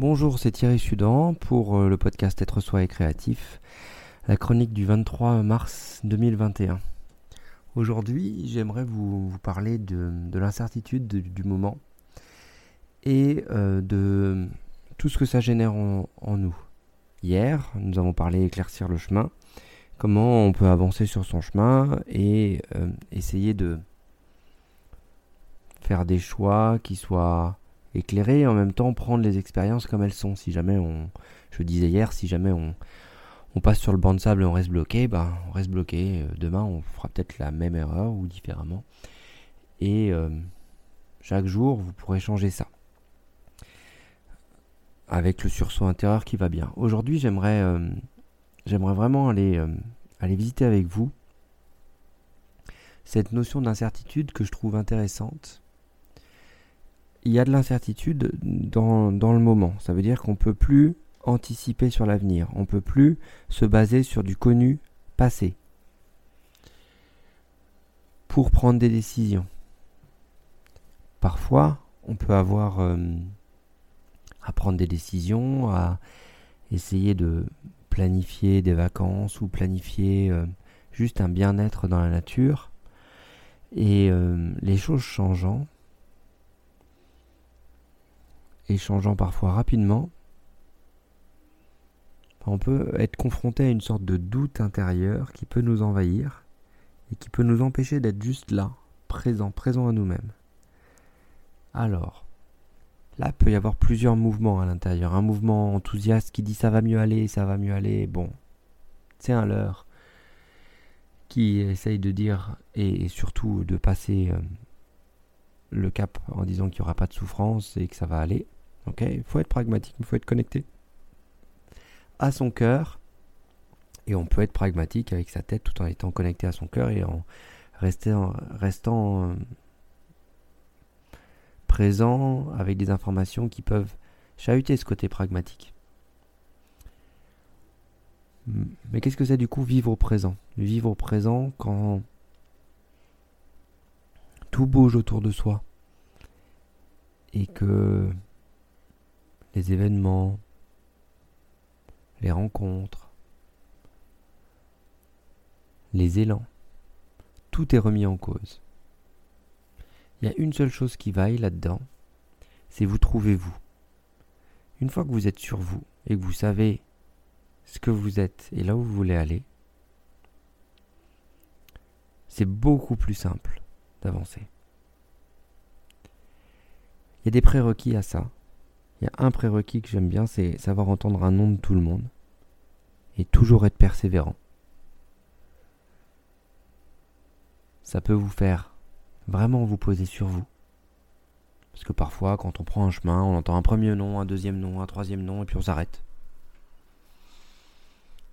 Bonjour, c'est Thierry Sudan pour euh, le podcast Être soi et créatif, la chronique du 23 mars 2021. Aujourd'hui, j'aimerais vous, parler de, l'incertitude du moment et euh, de tout ce que ça génère en, nous. Hier, nous avons parlé éclaircir le chemin, comment on peut avancer sur son chemin et euh, essayer de faire des choix qui soient éclairés et en même temps prendre les expériences comme elles sont. Si jamais on, je disais hier, si jamais on, passe sur le banc de sable et on reste bloqué, ben on reste bloqué. Euh, demain, on fera peut-être la même erreur ou différemment. Et euh, chaque jour, vous pourrez changer ça. Avec le sursaut intérieur qui va bien. Aujourd'hui, j'aimerais euh, j'aimerais vraiment aller, aller visiter avec vous cette notion d'incertitude que je trouve intéressante il y a de l'incertitude dans, le moment. Ça veut dire qu'on ne peut plus anticiper sur l'avenir. On ne peut plus se baser sur du connu passé pour prendre des décisions. Parfois, on peut avoir euh, à prendre des décisions, à essayer de planifier des vacances ou planifier euh, juste un bien-être dans la nature. Et euh, les choses changeant, et changeant parfois rapidement, on peut être confronté à une sorte de doute intérieur qui peut nous envahir et qui peut nous empêcher d'être juste là, présent, présent à nous-mêmes. Alors, là peut y avoir plusieurs mouvements à l'intérieur. Un mouvement enthousiaste qui dit ça va mieux aller, ça va mieux aller, bon, c'est un leurre qui essaye de dire et surtout de passer euh, le cap en disant qu'il n'y aura pas de souffrance et que ça va aller. Il faut être pragmatique, il faut être connecté à son cœur. Et on peut être pragmatique avec sa tête tout en étant connecté à son cœur et en restant, restant euh, présent avec des informations qui peuvent chahuter ce côté pragmatique. Mais qu'est-ce que c'est du coup vivre au présent? Vivre au présent quand tout bouge autour de soi et que les événements, les rencontres, les élans, tout est remis en cause. Il y a une seule chose qui vaille là-dedans, c'est vous trouvez vous. Une fois que vous êtes sur vous et que vous savez ce que vous êtes et là où vous voulez aller, c'est beaucoup plus simple d'avancer. Il y a des prérequis à ça. Il y a un prérequis que j'aime bien, c'est savoir entendre un nom de tout le monde et toujours être persévérant. Ça peut vous faire vraiment vous poser sur vous. Parce que parfois, quand on prend un chemin, on entend un premier nom, un deuxième nom, un troisième nom, et puis on s'arrête.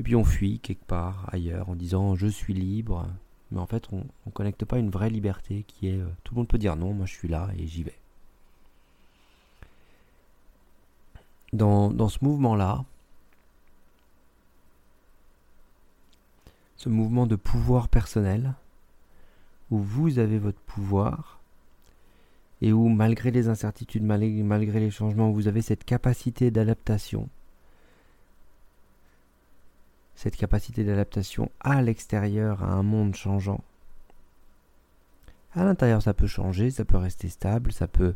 Et puis on fuit quelque part ailleurs en disant je suis libre. Mais en fait, on ne connecte pas une vraie liberté qui est euh, tout le monde peut dire non, moi je suis là et j'y vais. Dans, ce mouvement-là, ce mouvement de pouvoir personnel, où vous avez votre pouvoir, et où malgré les incertitudes, malgré les changements, vous avez cette capacité d'adaptation, cette capacité d'adaptation à l'extérieur, à un monde changeant. À l'intérieur, ça peut changer, ça peut rester stable, ça peut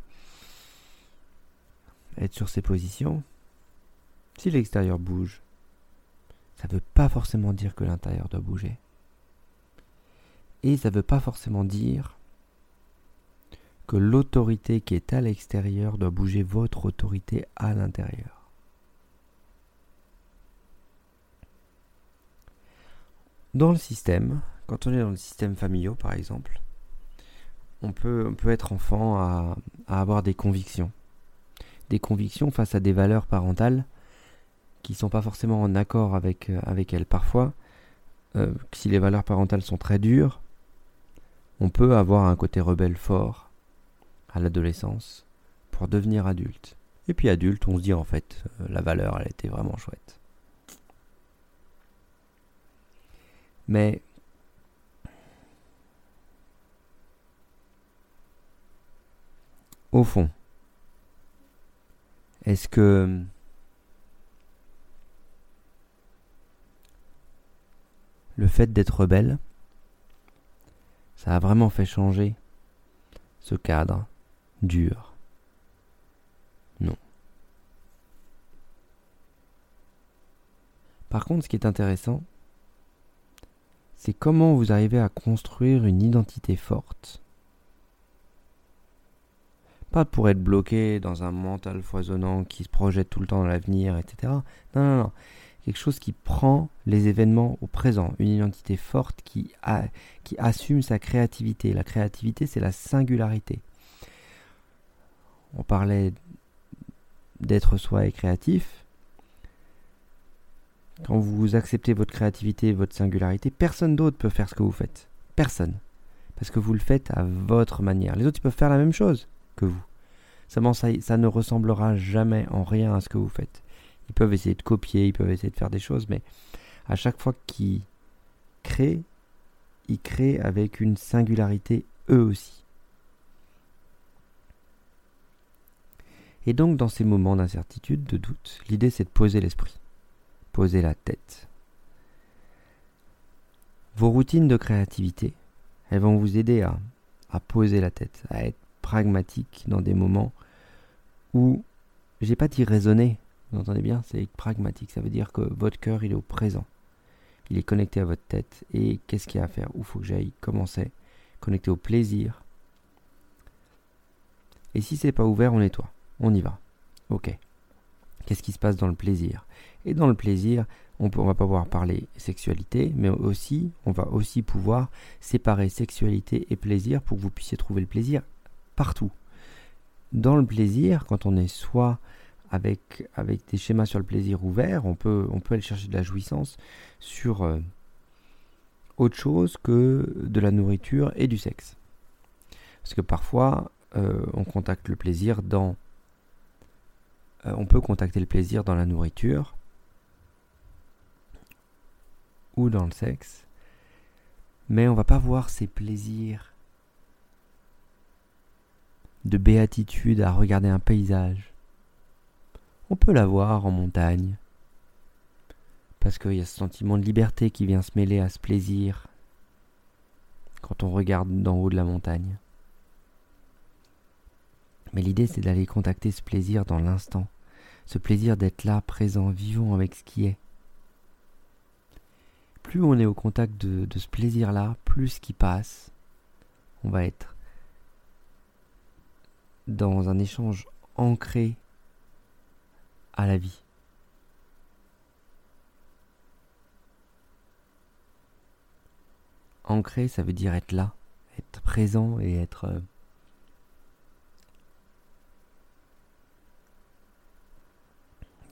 être sur ses positions. Si l'extérieur bouge, ça ne veut pas forcément dire que l'intérieur doit bouger. Et ça ne veut pas forcément dire que l'autorité qui est à l'extérieur doit bouger votre autorité à l'intérieur. Dans le système, quand on est dans le système familial par exemple, on peut, on peut être enfant à avoir des convictions des convictions face à des valeurs parentales qui ne sont pas forcément en accord avec, euh, avec elles. Parfois, euh, si les valeurs parentales sont très dures, on peut avoir un côté rebelle fort à l'adolescence pour devenir adulte. Et puis adulte, on se dit en fait, euh, la valeur, elle était vraiment chouette. Mais au fond, est-ce que... Le fait d'être rebelle, ça a vraiment fait changer ce cadre dur? Non. Par contre, ce qui est intéressant, c'est comment vous arrivez à construire une identité forte pas pour être bloqué dans un mental foisonnant qui se projette tout le temps dans l'avenir, etc. Non, non, non. Quelque chose qui prend les événements au présent. Une identité forte qui, assume sa créativité. La créativité, c'est la singularité. On parlait d'être soi et créatif. Quand vous acceptez votre créativité, votre singularité, personne d'autre peut faire ce que vous faites. Personne. Parce que vous le faites à votre manière. Les autres, ils peuvent faire la même chose que vous. Ça, ça ne ressemblera jamais en rien à ce que vous faites. Ils peuvent essayer de copier, ils peuvent essayer de faire des choses, mais à chaque fois qu'ils créent, ils créent avec une singularité eux aussi. Et donc, dans ces moments d'incertitude, de doute, l'idée c'est de poser l'esprit poser la tête. Vos routines de créativité, elles vont vous aider à, à poser la tête, à être pragmatique dans des moments où, j'ai pas dit raisonner, vous entendez bien, c'est pragmatique, ça veut dire que votre cœur il est au présent, il est connecté à votre tête, et qu'est-ce qu'il y a à faire, où faut que j'aille, comment c'est, connecté au plaisir. Et si c'est pas ouvert, on nettoie, on y va. Ok. Qu'est-ce qui se passe dans le plaisir? Et dans le plaisir, on ne va pouvoir parler sexualité, mais aussi, on va aussi pouvoir séparer sexualité et plaisir pour que vous puissiez trouver le plaisir partout. Dans le plaisir, quand on est soit avec, des schémas sur le plaisir ouvert, on peut, aller chercher de la jouissance sur euh, autre chose que de la nourriture et du sexe. Parce que parfois, euh, on contacte le plaisir dans euh, on peut contacter le plaisir dans la nourriture ou dans le sexe, mais on va pas voir ces plaisirs de béatitude à regarder un paysage. On peut l'avoir en montagne, parce qu'il y a ce sentiment de liberté qui vient se mêler à ce plaisir quand on regarde d'en haut de la montagne. Mais l'idée, c'est d'aller contacter ce plaisir dans l'instant, ce plaisir d'être là, présent, vivant avec ce qui est. Plus on est au contact de, ce plaisir-là, plus ce qui passe, on va être dans un échange ancré à la vie. Ancré, ça veut dire être là, être présent et être euh,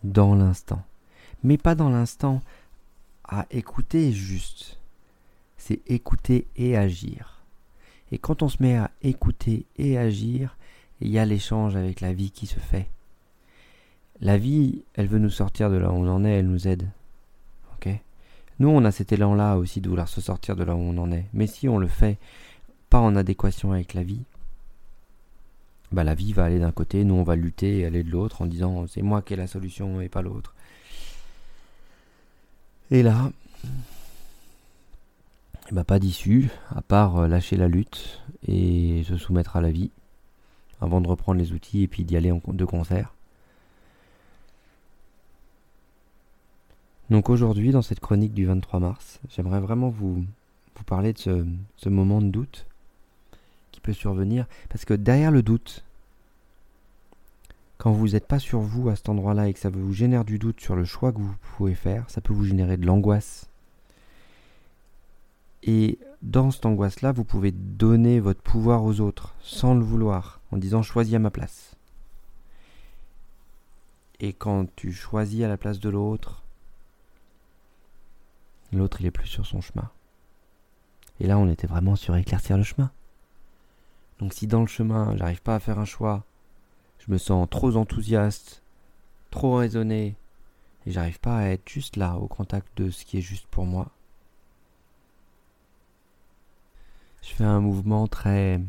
dans l'instant. Mais pas dans l'instant à écouter juste. C'est écouter et agir. Et quand on se met à écouter et agir, il y a l'échange avec la vie qui se fait. La vie, elle veut nous sortir de là où on en est, elle nous aide. Ok? Nous, on a cet élan-là aussi de vouloir se sortir de là où on en est. Mais si on le fait pas en adéquation avec la vie, bah, la vie va aller d'un côté, nous on va lutter et aller de l'autre en disant c'est moi qui ai la solution et pas l'autre. Et là, bah, pas d'issue, à part euh, lâcher la lutte et se soumettre à la vie, avant de reprendre les outils et puis d'y aller en, de concert. Donc aujourd'hui, dans cette chronique du 23 mars, j'aimerais vraiment vous, vous parler de ce, ce moment de doute peut survenir. Parce que derrière le doute, quand vous n'êtes pas sur vous à cet endroit-là et que ça vous génère du doute sur le choix que vous pouvez faire, ça peut vous générer de l'angoisse. Et dans cette angoisse-là, vous pouvez donner votre pouvoir aux autres sans le vouloir, en disant choisis à ma place. Et quand tu choisis à la place de l'autre, l'autre il est plus sur son chemin. Et là, on était vraiment sur éclaircir le chemin. Donc si dans le chemin, j'arrive pas à faire un choix, je me sens trop enthousiaste, trop raisonné, et j'arrive pas à être juste là, au contact de ce qui est juste pour moi. Je fais un mouvement très...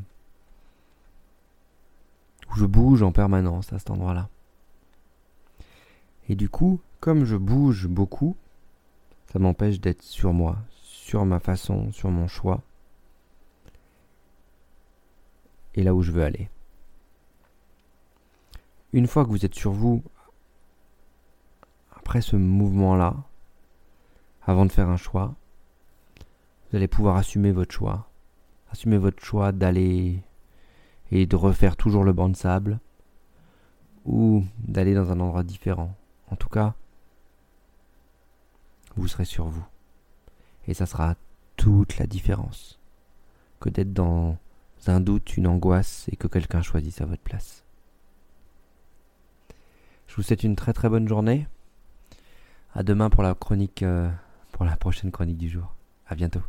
je bouge en permanence à cet endroit-là. Et du coup, comme je bouge beaucoup, ça m'empêche d'être sur moi, sur ma façon, sur mon choix et là où je veux aller. Une fois que vous êtes sur vous, après ce mouvement-là, avant de faire un choix, vous allez pouvoir assumer votre choix. Assumer votre choix d'aller et de refaire toujours le banc de sable ou d'aller dans un endroit différent. En tout cas, vous serez sur vous. Et ça sera toute la différence que d'être dans un doute, une angoisse et que quelqu'un choisisse à votre place. Je vous souhaite une très très bonne journée. À demain pour la chronique, euh, pour la prochaine chronique du jour. À bientôt.